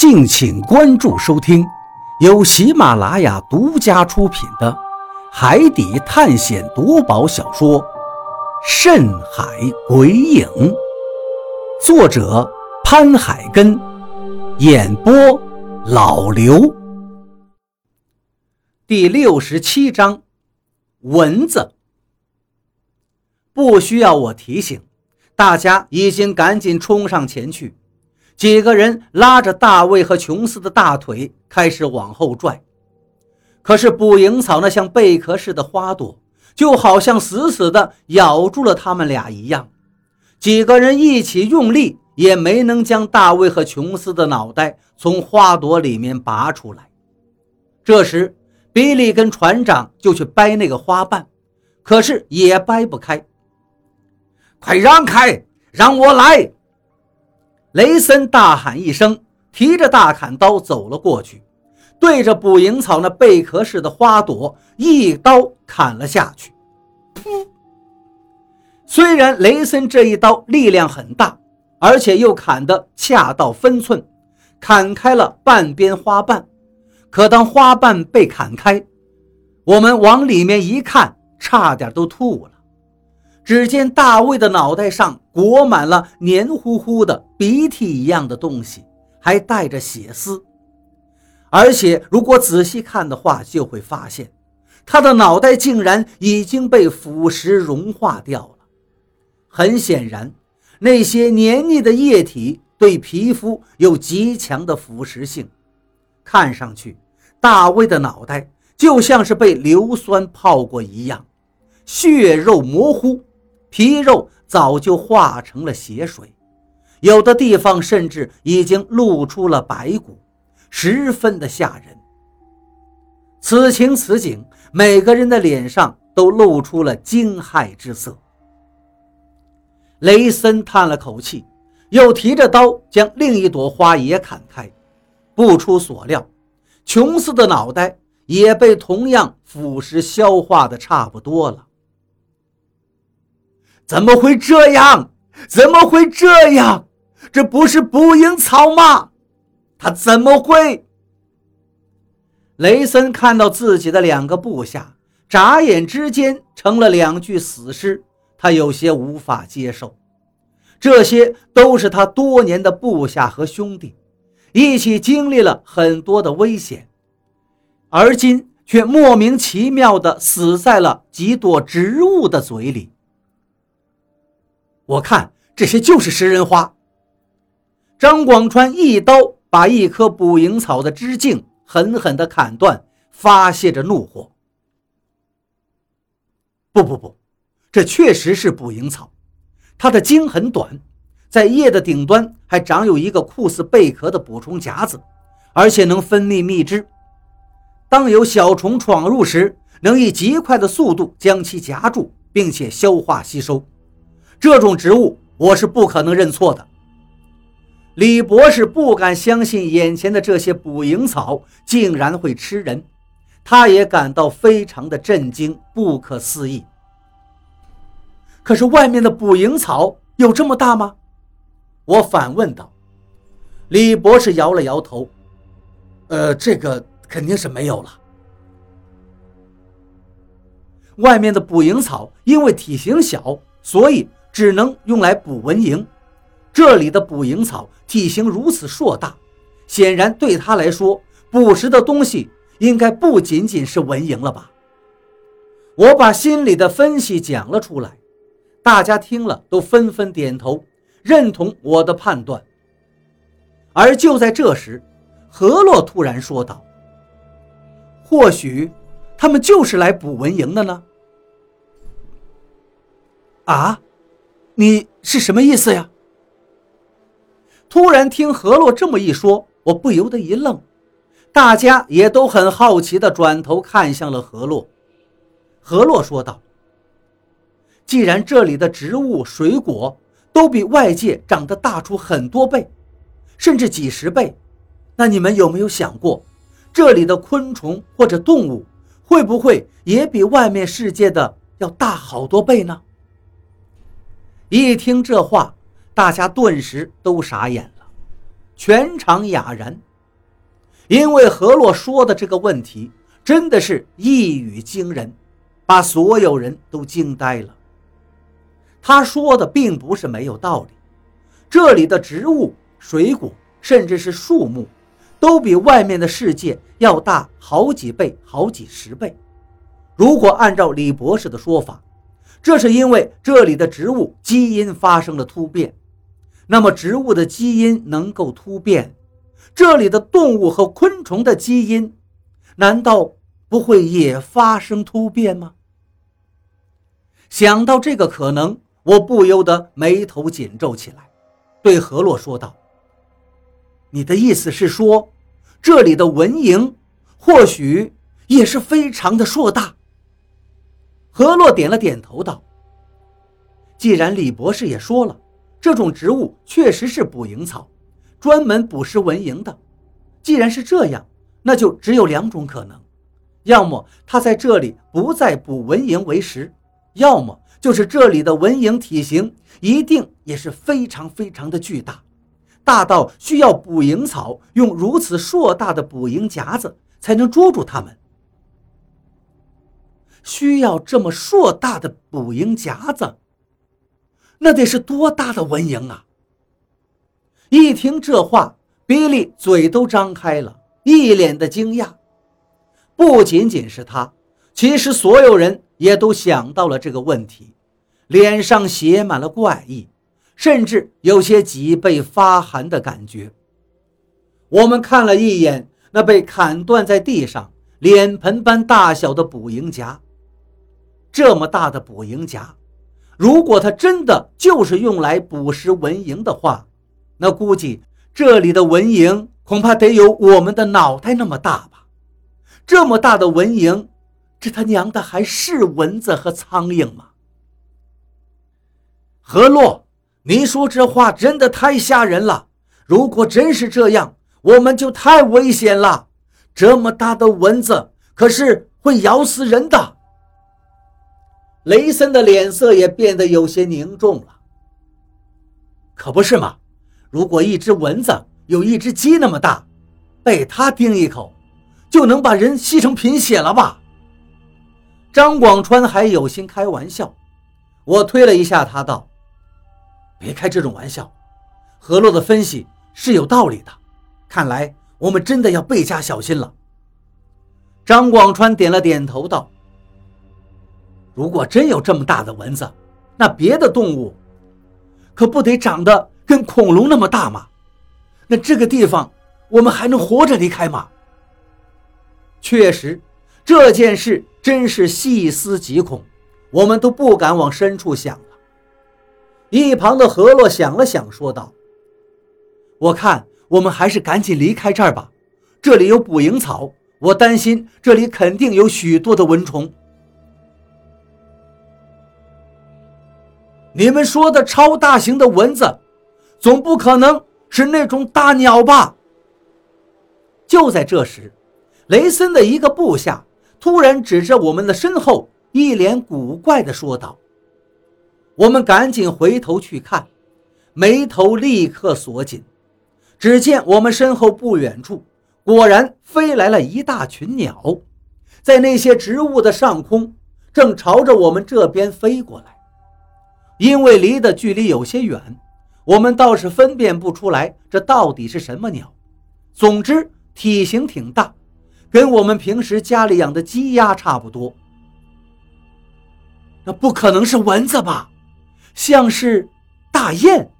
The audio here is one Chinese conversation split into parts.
敬请关注收听，由喜马拉雅独家出品的《海底探险夺宝小说》《深海鬼影》，作者潘海根，演播老刘。第六十七章，蚊子。不需要我提醒，大家已经赶紧冲上前去。几个人拉着大卫和琼斯的大腿，开始往后拽。可是捕蝇草那像贝壳似的花朵，就好像死死地咬住了他们俩一样。几个人一起用力，也没能将大卫和琼斯的脑袋从花朵里面拔出来。这时，比利跟船长就去掰那个花瓣，可是也掰不开。快让开，让我来！雷森大喊一声，提着大砍刀走了过去，对着捕蝇草那贝壳似的花朵一刀砍了下去。噗！虽然雷森这一刀力量很大，而且又砍得恰到分寸，砍开了半边花瓣，可当花瓣被砍开，我们往里面一看，差点都吐了。只见大卫的脑袋上裹满了黏糊糊的鼻涕一样的东西，还带着血丝。而且，如果仔细看的话，就会发现他的脑袋竟然已经被腐蚀融化掉了。很显然，那些黏腻的液体对皮肤有极强的腐蚀性。看上去，大卫的脑袋就像是被硫酸泡过一样，血肉模糊。皮肉早就化成了血水，有的地方甚至已经露出了白骨，十分的吓人。此情此景，每个人的脸上都露出了惊骇之色。雷森叹了口气，又提着刀将另一朵花也砍开。不出所料，琼斯的脑袋也被同样腐蚀消化的差不多了。怎么会这样？怎么会这样？这不是捕蝇草吗？他怎么会？雷森看到自己的两个部下眨眼之间成了两具死尸，他有些无法接受。这些都是他多年的部下和兄弟，一起经历了很多的危险，而今却莫名其妙地死在了几朵植物的嘴里。我看这些就是食人花。张广川一刀把一棵捕蝇草的枝茎狠狠地砍断，发泄着怒火。不不不，这确实是捕蝇草，它的茎很短，在叶的顶端还长有一个酷似贝壳的捕虫夹子，而且能分泌蜜汁。当有小虫闯入时，能以极快的速度将其夹住，并且消化吸收。这种植物，我是不可能认错的。李博士不敢相信眼前的这些捕蝇草竟然会吃人，他也感到非常的震惊，不可思议。可是外面的捕蝇草有这么大吗？我反问道。李博士摇了摇头：“呃，这个肯定是没有了。外面的捕蝇草因为体型小，所以……”只能用来捕蚊蝇，这里的捕蝇草体型如此硕大，显然对他来说，捕食的东西应该不仅仅是蚊蝇了吧？我把心里的分析讲了出来，大家听了都纷纷点头，认同我的判断。而就在这时，何洛突然说道：“或许，他们就是来捕蚊蝇的呢？”啊？你是什么意思呀？突然听何洛这么一说，我不由得一愣，大家也都很好奇地转头看向了何洛。何洛说道：“既然这里的植物、水果都比外界长得大出很多倍，甚至几十倍，那你们有没有想过，这里的昆虫或者动物会不会也比外面世界的要大好多倍呢？”一听这话，大家顿时都傻眼了，全场哑然，因为何洛说的这个问题真的是一语惊人，把所有人都惊呆了。他说的并不是没有道理，这里的植物、水果，甚至是树木，都比外面的世界要大好几倍、好几十倍。如果按照李博士的说法，这是因为这里的植物基因发生了突变。那么，植物的基因能够突变，这里的动物和昆虫的基因，难道不会也发生突变吗？想到这个可能，我不由得眉头紧皱起来，对何洛说道：“你的意思是说，这里的蚊蝇或许也是非常的硕大？”何洛点了点头，道：“既然李博士也说了。”这种植物确实是捕蝇草，专门捕食蚊蝇的。既然是这样，那就只有两种可能：要么它在这里不再捕蚊蝇为食，要么就是这里的蚊蝇体型一定也是非常非常的巨大，大到需要捕蝇草用如此硕大的捕蝇夹子才能捉住它们。需要这么硕大的捕蝇夹子？那得是多大的蚊蝇啊！一听这话，比利嘴都张开了，一脸的惊讶。不仅仅是他，其实所有人也都想到了这个问题，脸上写满了怪异，甚至有些脊背发寒的感觉。我们看了一眼那被砍断在地上、脸盆般大小的捕蝇夹，这么大的捕蝇夹。如果它真的就是用来捕食蚊蝇的话，那估计这里的蚊蝇恐怕得有我们的脑袋那么大吧？这么大的蚊蝇，这他娘的还是蚊子和苍蝇吗？何洛，你说这话真的太吓人了！如果真是这样，我们就太危险了。这么大的蚊子可是会咬死人的。雷森的脸色也变得有些凝重了。可不是嘛？如果一只蚊子有一只鸡那么大，被它叮一口，就能把人吸成贫血了吧？张广川还有心开玩笑，我推了一下他，道：“别开这种玩笑。何洛的分析是有道理的，看来我们真的要倍加小心了。”张广川点了点头，道。如果真有这么大的蚊子，那别的动物可不得长得跟恐龙那么大吗？那这个地方我们还能活着离开吗？确实，这件事真是细思极恐，我们都不敢往深处想了。一旁的何洛想了想，说道：“我看我们还是赶紧离开这儿吧，这里有捕蝇草，我担心这里肯定有许多的蚊虫。”你们说的超大型的蚊子，总不可能是那种大鸟吧？就在这时，雷森的一个部下突然指着我们的身后，一脸古怪地说道：“我们赶紧回头去看，眉头立刻锁紧。只见我们身后不远处，果然飞来了一大群鸟，在那些植物的上空，正朝着我们这边飞过来。”因为离的距离有些远，我们倒是分辨不出来这到底是什么鸟。总之，体型挺大，跟我们平时家里养的鸡鸭差不多。那不可能是蚊子吧？像是大雁。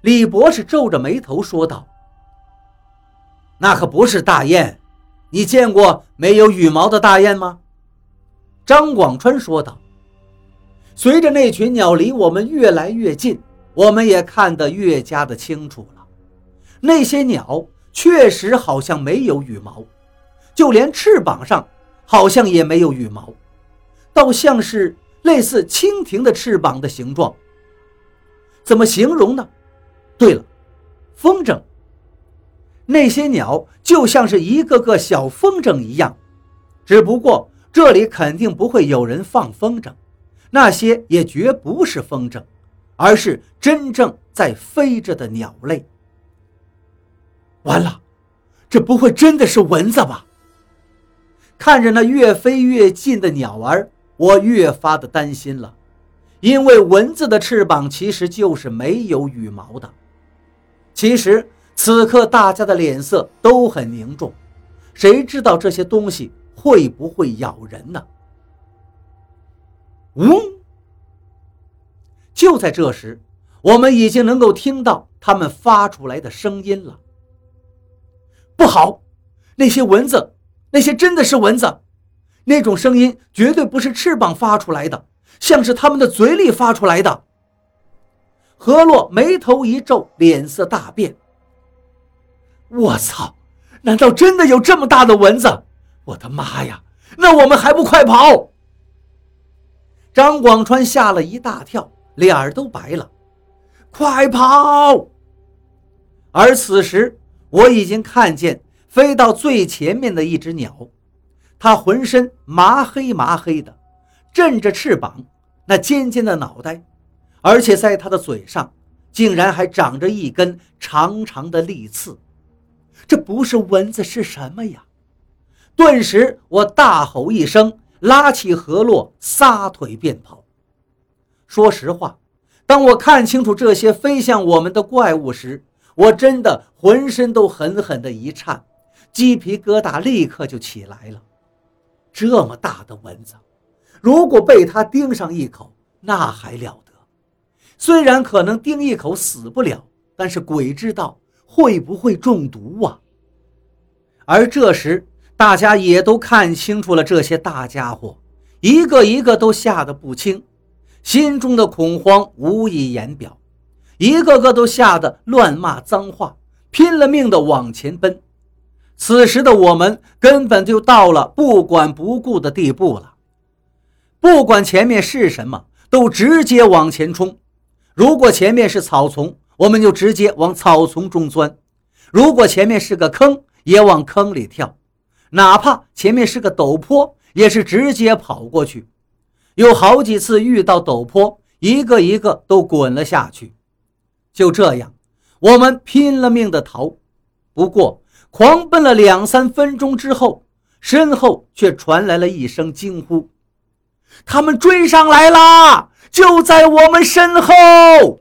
李博士皱着眉头说道：“那可不是大雁，你见过没有羽毛的大雁吗？”张广川说道。随着那群鸟离我们越来越近，我们也看得越加的清楚了。那些鸟确实好像没有羽毛，就连翅膀上好像也没有羽毛，倒像是类似蜻蜓的翅膀的形状。怎么形容呢？对了，风筝。那些鸟就像是一个个小风筝一样，只不过这里肯定不会有人放风筝。那些也绝不是风筝，而是真正在飞着的鸟类。完了，这不会真的是蚊子吧？看着那越飞越近的鸟儿，我越发的担心了，因为蚊子的翅膀其实就是没有羽毛的。其实此刻大家的脸色都很凝重，谁知道这些东西会不会咬人呢？嗡！就在这时，我们已经能够听到它们发出来的声音了。不好，那些蚊子！那些真的是蚊子，那种声音绝对不是翅膀发出来的，像是他们的嘴里发出来的。何洛眉头一皱，脸色大变。我操！难道真的有这么大的蚊子？我的妈呀！那我们还不快跑！张广川吓了一大跳，脸儿都白了。快跑！而此时，我已经看见。飞到最前面的一只鸟，它浑身麻黑麻黑的，振着翅膀，那尖尖的脑袋，而且在它的嘴上竟然还长着一根长长的利刺。这不是蚊子是什么呀？顿时，我大吼一声，拉起何洛，撒腿便跑。说实话，当我看清楚这些飞向我们的怪物时，我真的浑身都狠狠的一颤。鸡皮疙瘩立刻就起来了。这么大的蚊子，如果被它叮上一口，那还了得！虽然可能叮一口死不了，但是鬼知道会不会中毒啊！而这时，大家也都看清楚了这些大家伙，一个一个都吓得不轻，心中的恐慌无以言表，一个个都吓得乱骂脏话，拼了命的往前奔。此时的我们根本就到了不管不顾的地步了，不管前面是什么，都直接往前冲。如果前面是草丛，我们就直接往草丛中钻；如果前面是个坑，也往坑里跳；哪怕前面是个陡坡，也是直接跑过去。有好几次遇到陡坡，一个一个都滚了下去。就这样，我们拼了命的逃。不过，狂奔了两三分钟之后，身后却传来了一声惊呼：“他们追上来了，就在我们身后！”